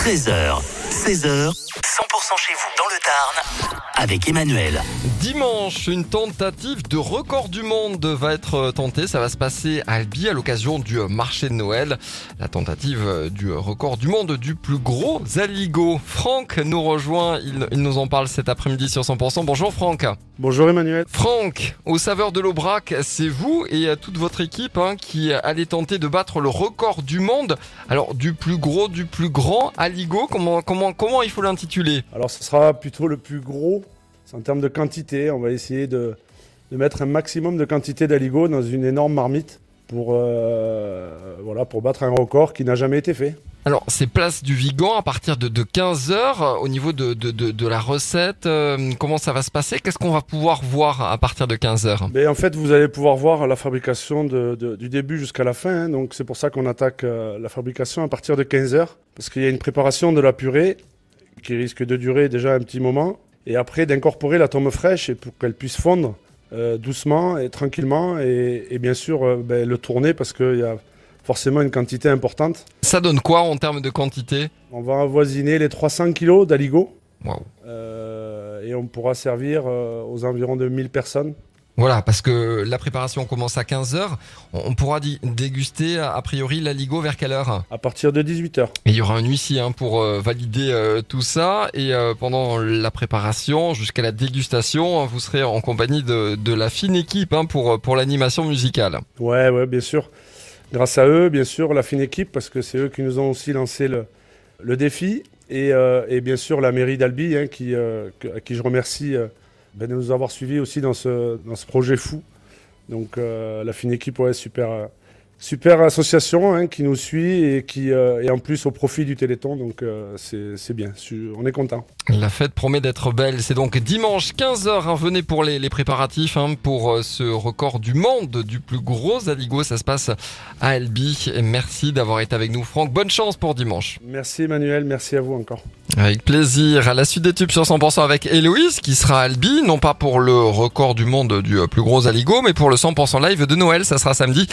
13h, 16h, 100% chez vous dans le Tarn avec Emmanuel. Dimanche, une tentative de record du monde va être tentée. Ça va se passer à Albi à l'occasion du marché de Noël. La tentative du record du monde du plus gros aligot. Franck nous rejoint. Il, il nous en parle cet après-midi sur 100%. Bonjour Franck. Bonjour Emmanuel. Franck, au saveur de l'Aubrac, c'est vous et toute votre équipe hein, qui allez tenter de battre le record du monde. Alors, du plus gros, du plus grand aligot, comment, comment, comment il faut l'intituler? Alors, ce sera plutôt le plus gros. C'est en termes de quantité. On va essayer de, de mettre un maximum de quantité d'aligot dans une énorme marmite pour, euh, voilà, pour battre un record qui n'a jamais été fait. Alors, c'est place du Vigan à partir de, de 15h. Au niveau de, de, de la recette, euh, comment ça va se passer? Qu'est-ce qu'on va pouvoir voir à partir de 15h Mais En fait, vous allez pouvoir voir la fabrication du début jusqu'à la fin. Hein. donc, c'est pour ça qu'on attaque euh, la fabrication à partir de 15h. Parce qu'il y a une préparation de la purée qui risque de durer déjà un petit moment. Et après, d'incorporer la tombe fraîche pour qu'elle puisse fondre euh, doucement et tranquillement. Et, et bien sûr, euh, ben, le tourner parce qu'il y a forcément une quantité importante. Ça donne quoi en termes de quantité? On va avoisiner les 300 kg d'aligot. Wow. Euh, et on pourra servir aux environs de 1000 personnes. Voilà, parce que la préparation commence à 15h. On pourra déguster a priori l'aligot vers quelle heure? À partir de 18h. Et il y aura un huissier hein, pour euh, valider euh, tout ça. Et euh, pendant la préparation jusqu'à la dégustation, vous serez en compagnie de, de la fine équipe hein, pour, pour l'animation musicale. Ouais, ouais, bien sûr. Grâce à eux, bien sûr, la fine équipe, parce que c'est eux qui nous ont aussi lancé le, le défi. Et, et, bien sûr, la mairie d'Albi, hein, qui, à qui je remercie de nous avoir suivis aussi dans ce, dans ce projet fou. Donc euh, la fine équipe, ouais, super, super association hein, qui nous suit et qui euh, est en plus au profit du Téléthon. Donc euh, c'est bien, on est content. La fête promet d'être belle. C'est donc dimanche 15h. Hein, venez pour les, les préparatifs hein, pour euh, ce record du monde du plus gros aligot. Ça se passe à Albi. Merci d'avoir été avec nous, Franck. Bonne chance pour dimanche. Merci Emmanuel. Merci à vous encore. Avec plaisir. À la suite des tubes sur 100% avec Héloïse qui sera à Albi. Non pas pour le record du monde du plus gros aligot, mais pour le 100% live de Noël. Ça sera samedi.